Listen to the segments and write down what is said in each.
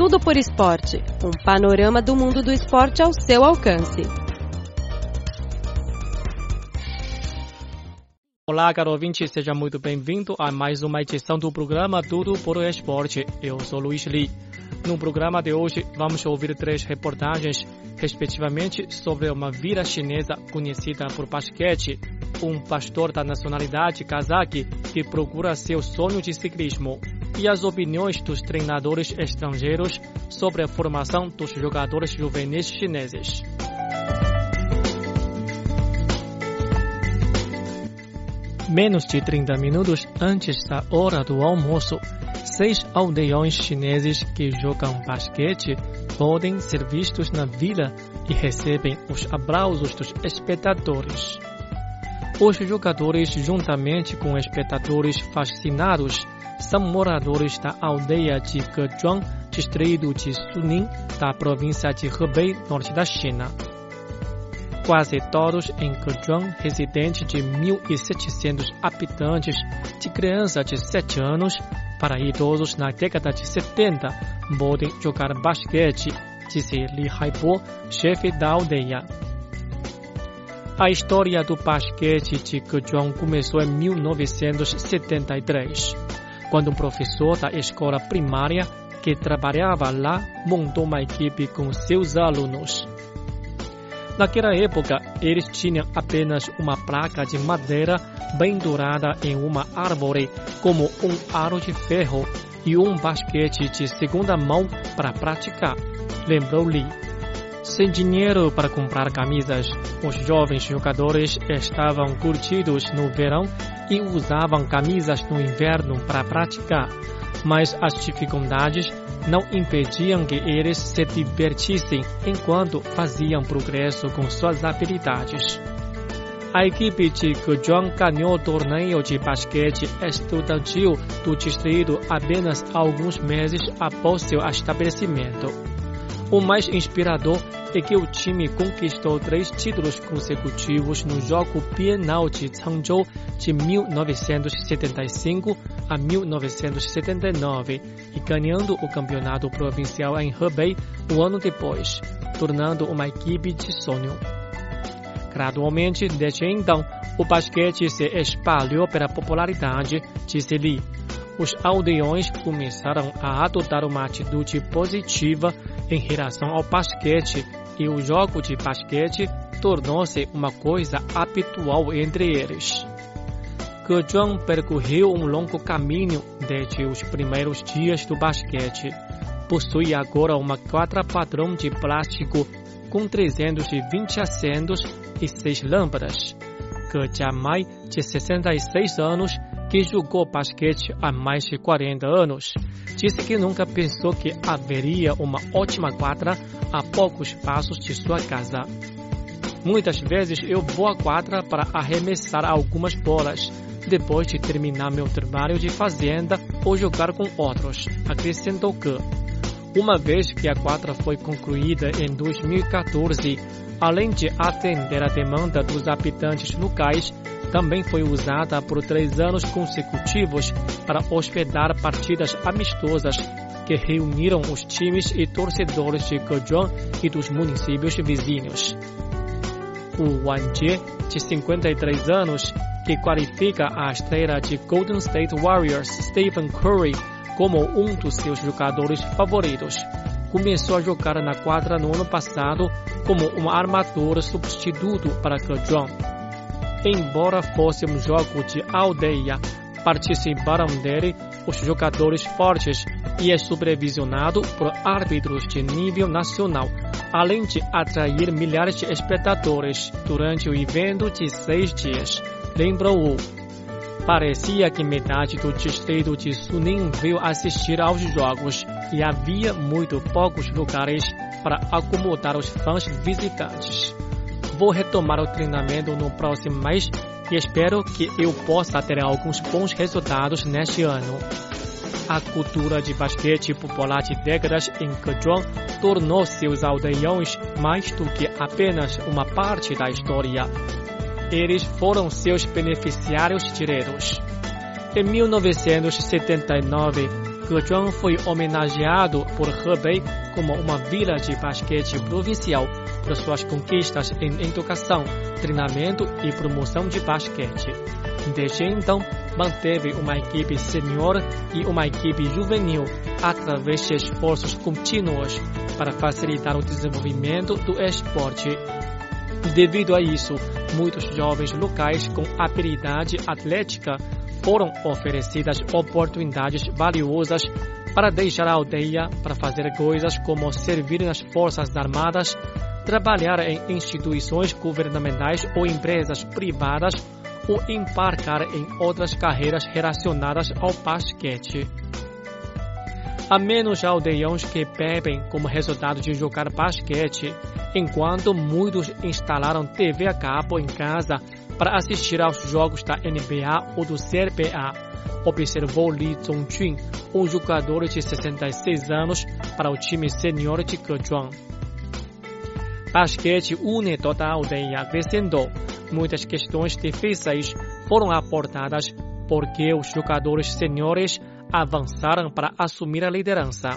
Tudo por Esporte um panorama do mundo do esporte ao seu alcance. Olá, caro ouvinte, seja muito bem-vindo a mais uma edição do programa Tudo por Esporte. Eu sou Luiz Li. No programa de hoje, vamos ouvir três reportagens, respectivamente, sobre uma vila chinesa conhecida por basquete, um pastor da nacionalidade cazaque que procura seu sonho de ciclismo e as opiniões dos treinadores estrangeiros sobre a formação dos jogadores juvenis chineses. Menos de 30 minutos antes da hora do almoço, seis aldeões chineses que jogam basquete podem ser vistos na vila e recebem os aplausos dos espectadores. Os jogadores, juntamente com espectadores fascinados, são moradores da aldeia de Gezhuang, distrito de Suning, da província de Hebei, norte da China. Quase todos em Gezhuang, residente de 1.700 habitantes, de criança de 7 anos para idosos na década de 70, podem jogar basquete, disse Li Haibo, chefe da aldeia. A história do basquete de Gezhuang começou em 1973 quando um professor da escola primária que trabalhava lá montou uma equipe com seus alunos. Naquela época, eles tinham apenas uma placa de madeira pendurada em uma árvore como um aro de ferro e um basquete de segunda mão para praticar, lembrou Lee. Sem dinheiro para comprar camisas, os jovens jogadores estavam curtidos no verão e usavam camisas no inverno para praticar, mas as dificuldades não impediam que eles se divertissem enquanto faziam progresso com suas habilidades. A equipe de Gujuan ganhou o torneio de basquete estudantil do distrito apenas alguns meses após seu estabelecimento. O mais inspirador é que o time conquistou três títulos consecutivos no Jogo Bienal de Changzhou de 1975 a 1979 e ganhando o campeonato provincial em Hebei um ano depois, tornando uma equipe de sonho. Gradualmente, desde então, o basquete se espalhou pela popularidade, disse Li. Os aldeões começaram a adotar uma atitude positiva em relação ao basquete e o jogo de basquete tornou-se uma coisa habitual entre eles. Gezhuang percorreu um longo caminho desde os primeiros dias do basquete. Possui agora uma quadra padrão de plástico com 320 assentos e 6 lâmpadas. Ge Jiamai, de 66 anos, que jogou basquete há mais de 40 anos, disse que nunca pensou que haveria uma ótima quadra a poucos passos de sua casa. Muitas vezes eu vou à quadra para arremessar algumas bolas, depois de terminar meu trabalho de fazenda ou jogar com outros, acrescentou que. Uma vez que a quadra foi concluída em 2014, além de atender a demanda dos habitantes locais, também foi usada por três anos consecutivos para hospedar partidas amistosas que reuniram os times e torcedores de Gezhuang e dos municípios vizinhos. O Wang Jie, de 53 anos, que qualifica a estrela de Golden State Warriors Stephen Curry como um dos seus jogadores favoritos, começou a jogar na quadra no ano passado como um armador substituto para Gezhuang embora fosse um jogo de aldeia, participaram dele os jogadores fortes e é supervisionado por árbitros de nível nacional, além de atrair milhares de espectadores durante o evento de seis dias. Lembrou-o. Parecia que metade do distrito de Suning veio assistir aos jogos e havia muito poucos lugares para acomodar os fãs visitantes vou retomar o treinamento no próximo mês e espero que eu possa ter alguns bons resultados neste ano. A cultura de basquete popular de décadas em Gezhuang tornou seus aldeões mais do que apenas uma parte da história. Eles foram seus beneficiários diretos. Em 1979, Gezhuang foi homenageado por Hebei como uma vila de basquete provincial por suas conquistas em educação, treinamento e promoção de basquete. Desde então, manteve uma equipe senior e uma equipe juvenil através de esforços contínuos para facilitar o desenvolvimento do esporte. Devido a isso, muitos jovens locais com habilidade atlética foram oferecidas oportunidades valiosas para deixar a aldeia para fazer coisas como servir nas forças armadas, trabalhar em instituições governamentais ou empresas privadas ou embarcar em outras carreiras relacionadas ao basquete. Há menos aldeões que bebem como resultado de jogar basquete, enquanto muitos instalaram TV a cabo em casa para assistir aos jogos da NBA ou do CBA, observou Li Zongjun, um jogador de 66 anos para o time senior de Gezhuang. Basquete une toda a aldeia, acrescentou. Muitas questões difíceis foram aportadas porque os jogadores seniores avançaram para assumir a liderança.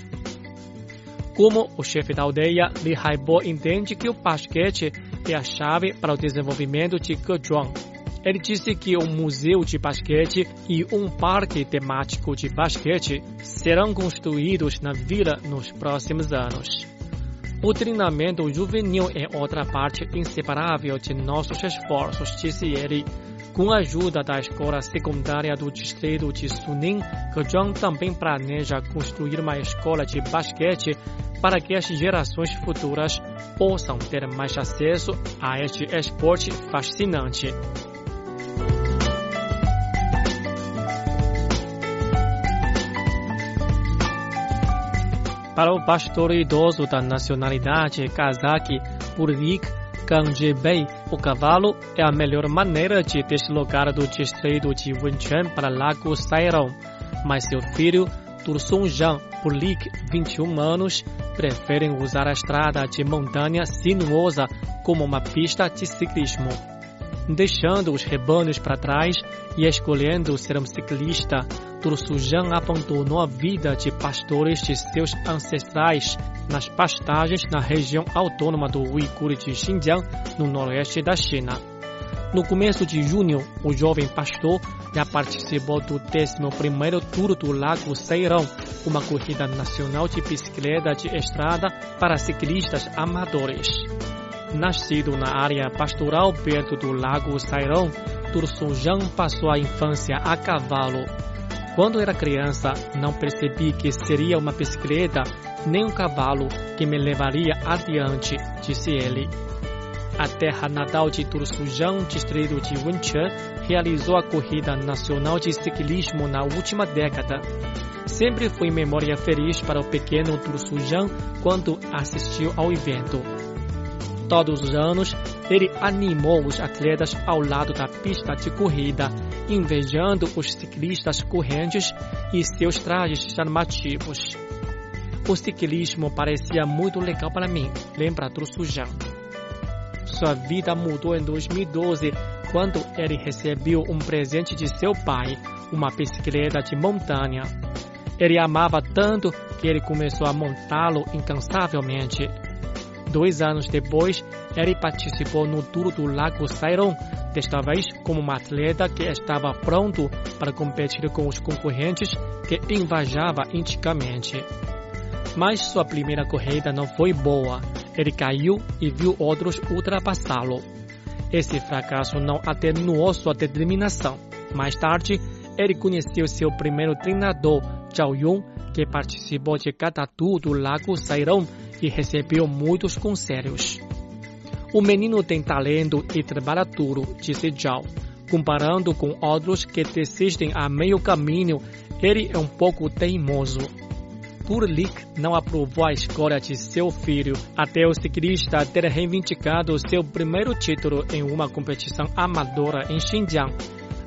Como o chefe da aldeia, Li Haibo entende que o basquete é a chave para o desenvolvimento de Gezhuang. Ele disse que um museu de basquete e um parque temático de basquete serão construídos na vila nos próximos anos. O treinamento juvenil é outra parte inseparável de nossos esforços, disse ele. Com a ajuda da escola secundária do distrito de Suning, Gezhuang também planeja construir uma escola de basquete para que as gerações futuras possam ter mais acesso a este esporte fascinante. Para o pastor idoso da nacionalidade kazakh Burlik Ganjebei, o cavalo é a melhor maneira de deslocar do distrito de Wenchuan para Lago Sairão, mas seu filho Tursun Jan Burlik, 21 anos, preferem usar a estrada de montanha sinuosa como uma pista de ciclismo. Deixando os rebanhos para trás e escolhendo ser um ciclista, Tursujan abandonou a vida de pastores de seus ancestrais nas pastagens na região autônoma do Uigur de Xinjiang, no noroeste da China. No começo de junho, o jovem pastor já participou do 11º Tour do Lago Seirão, uma corrida nacional de bicicleta de estrada para ciclistas amadores. Nascido na área pastoral perto do Lago Sairão, Tursunjan passou a infância a cavalo. Quando era criança, não percebi que seria uma bicicleta nem um cavalo que me levaria adiante, disse ele. A terra natal de Tursunjan, distrito de Wenchuan, realizou a corrida nacional de ciclismo na última década. Sempre foi memória feliz para o pequeno Tursunjan quando assistiu ao evento. Todos os anos, ele animou os atletas ao lado da pista de corrida, invejando os ciclistas correntes e seus trajes chamativos. O ciclismo parecia muito legal para mim, lembra Trusujan. Sua vida mudou em 2012, quando ele recebeu um presente de seu pai, uma bicicleta de montanha. Ele amava tanto que ele começou a montá-lo incansavelmente. Dois anos depois, ele participou no Tour do Lago Sairon, desta vez como um atleta que estava pronto para competir com os concorrentes que invajava antigamente. Mas sua primeira corrida não foi boa. Ele caiu e viu outros ultrapassá-lo. Esse fracasso não atenuou sua determinação. Mais tarde, ele conheceu seu primeiro treinador, Zhao Yong, que participou de cada tour do Lago Sairon e recebeu muitos conselhos. O menino tem talento e trabalha duro, disse Zhao. Comparando com outros que desistem a meio caminho, ele é um pouco teimoso. Kurlik não aprovou a escolha de seu filho até o ciclista ter reivindicado seu primeiro título em uma competição amadora em Xinjiang.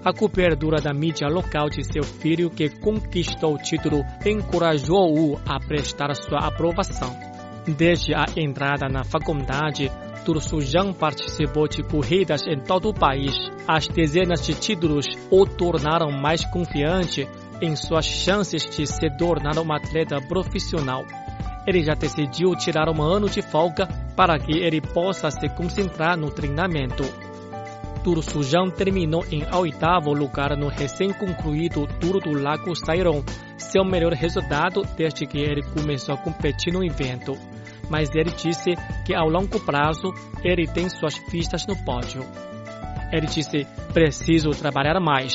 A cobertura da mídia local de seu filho que conquistou o título encorajou-o a prestar sua aprovação. Desde a entrada na faculdade, Tursujan participou de corridas em todo o país. As dezenas de títulos o tornaram mais confiante em suas chances de se tornar um atleta profissional. Ele já decidiu tirar um ano de folga para que ele possa se concentrar no treinamento. Tour Sujão terminou em oitavo lugar no recém-concluído Tour do Lago Sairon, seu melhor resultado desde que ele começou a competir no evento. Mas ele disse que ao longo prazo ele tem suas vistas no pódio. Ele disse: preciso trabalhar mais.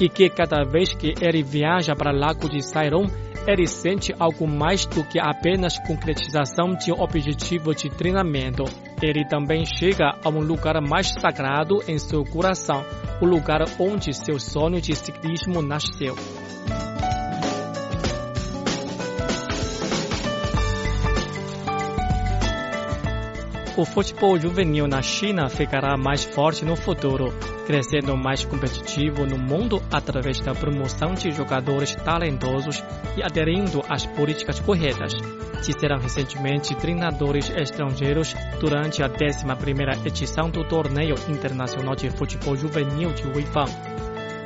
E que cada vez que ele viaja para o Lago de Sairon, ele sente algo mais do que apenas concretização de um objetivo de treinamento. Ele também chega a um lugar mais sagrado em seu coração, o lugar onde seu sonho de ciclismo nasceu. O futebol juvenil na China ficará mais forte no futuro, crescendo mais competitivo no mundo através da promoção de jogadores talentosos e aderindo às políticas corretas, disseram recentemente treinadores estrangeiros durante a 11ª edição do Torneio Internacional de Futebol Juvenil de Weifang.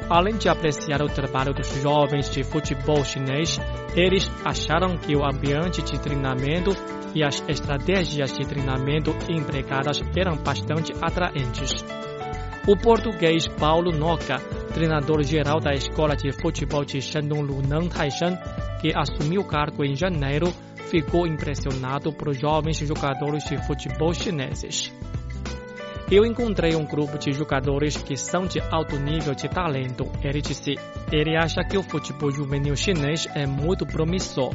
Além de apreciar o trabalho dos jovens de futebol chinês, eles acharam que o ambiente de treinamento e as estratégias de treinamento empregadas eram bastante atraentes. O português Paulo Noca, treinador-geral da Escola de Futebol de Shandong Lunan Taishan, que assumiu o cargo em janeiro, ficou impressionado por jovens jogadores de futebol chineses. Eu encontrei um grupo de jogadores que são de alto nível de talento. Ele disse: ele acha que o futebol juvenil chinês é muito promissor.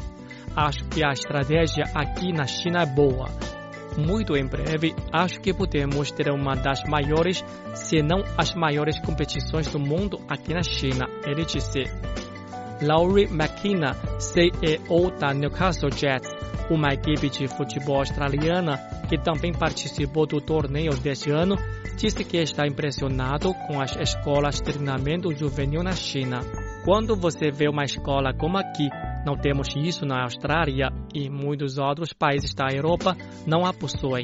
Acho que a estratégia aqui na China é boa. Muito em breve, acho que podemos ter uma das maiores, se não as maiores competições do mundo aqui na China. Ele disse. Laurie McKenna, CEO da Newcastle Jets, uma equipe de futebol australiana que também participou do torneio deste ano, disse que está impressionado com as escolas de treinamento juvenil na China. Quando você vê uma escola como aqui, não temos isso na Austrália e muitos outros países da Europa não a possuem.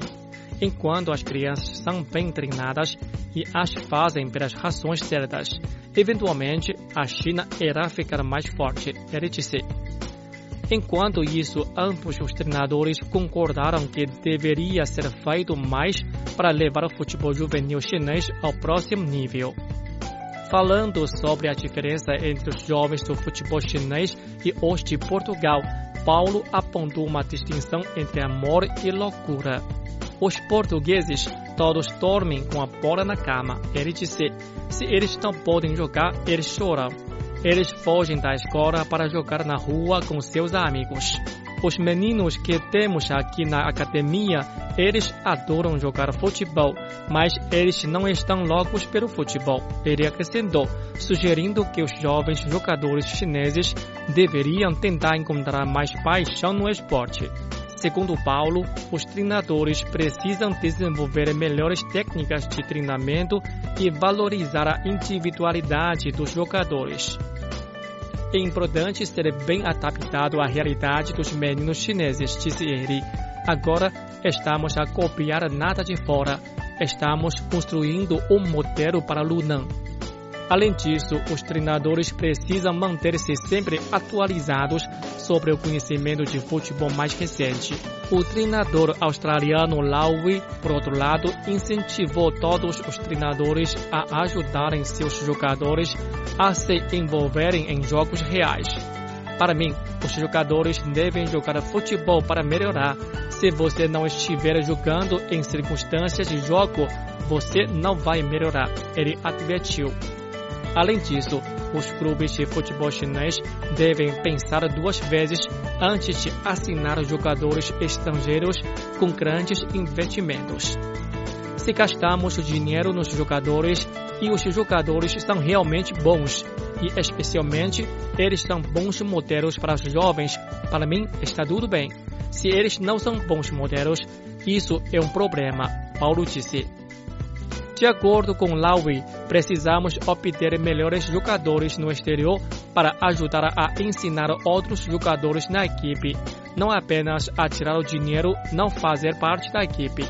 Enquanto as crianças são bem treinadas e as fazem pelas razões certas, eventualmente a China irá ficar mais forte, ele disse. Enquanto isso, ambos os treinadores concordaram que deveria ser feito mais para levar o futebol juvenil chinês ao próximo nível. Falando sobre a diferença entre os jovens do futebol chinês e os de Portugal, Paulo apontou uma distinção entre amor e loucura. Os portugueses todos dormem com a bola na cama. Ele disse: se eles não podem jogar, eles choram. Eles fogem da escola para jogar na rua com seus amigos. Os meninos que temos aqui na academia, eles adoram jogar futebol, mas eles não estão loucos pelo futebol. Ele acrescentou, sugerindo que os jovens jogadores chineses deveriam tentar encontrar mais paixão no esporte. Segundo Paulo, os treinadores precisam desenvolver melhores técnicas de treinamento e valorizar a individualidade dos jogadores. É importante ser bem adaptado à realidade dos meninos chineses, disse ele. Agora estamos a copiar nada de fora. Estamos construindo um modelo para Lunan. Além disso, os treinadores precisam manter-se sempre atualizados sobre o conhecimento de futebol mais recente. O treinador australiano Lowy, por outro lado, incentivou todos os treinadores a ajudarem seus jogadores a se envolverem em jogos reais. Para mim, os jogadores devem jogar futebol para melhorar. Se você não estiver jogando em circunstâncias de jogo, você não vai melhorar, ele advertiu. Além disso, os clubes de futebol chinês devem pensar duas vezes antes de assinar jogadores estrangeiros com grandes investimentos. Se gastamos dinheiro nos jogadores e os jogadores são realmente bons, e especialmente eles são bons modelos para os jovens, para mim está tudo bem. Se eles não são bons modelos, isso é um problema, Paulo disse. De acordo com Lowy, precisamos obter melhores jogadores no exterior para ajudar a ensinar outros jogadores na equipe, não apenas a tirar o dinheiro não fazer parte da equipe.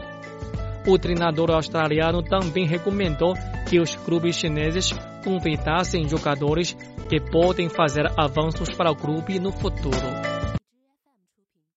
O treinador australiano também recomendou que os clubes chineses convidassem jogadores que podem fazer avanços para o clube no futuro.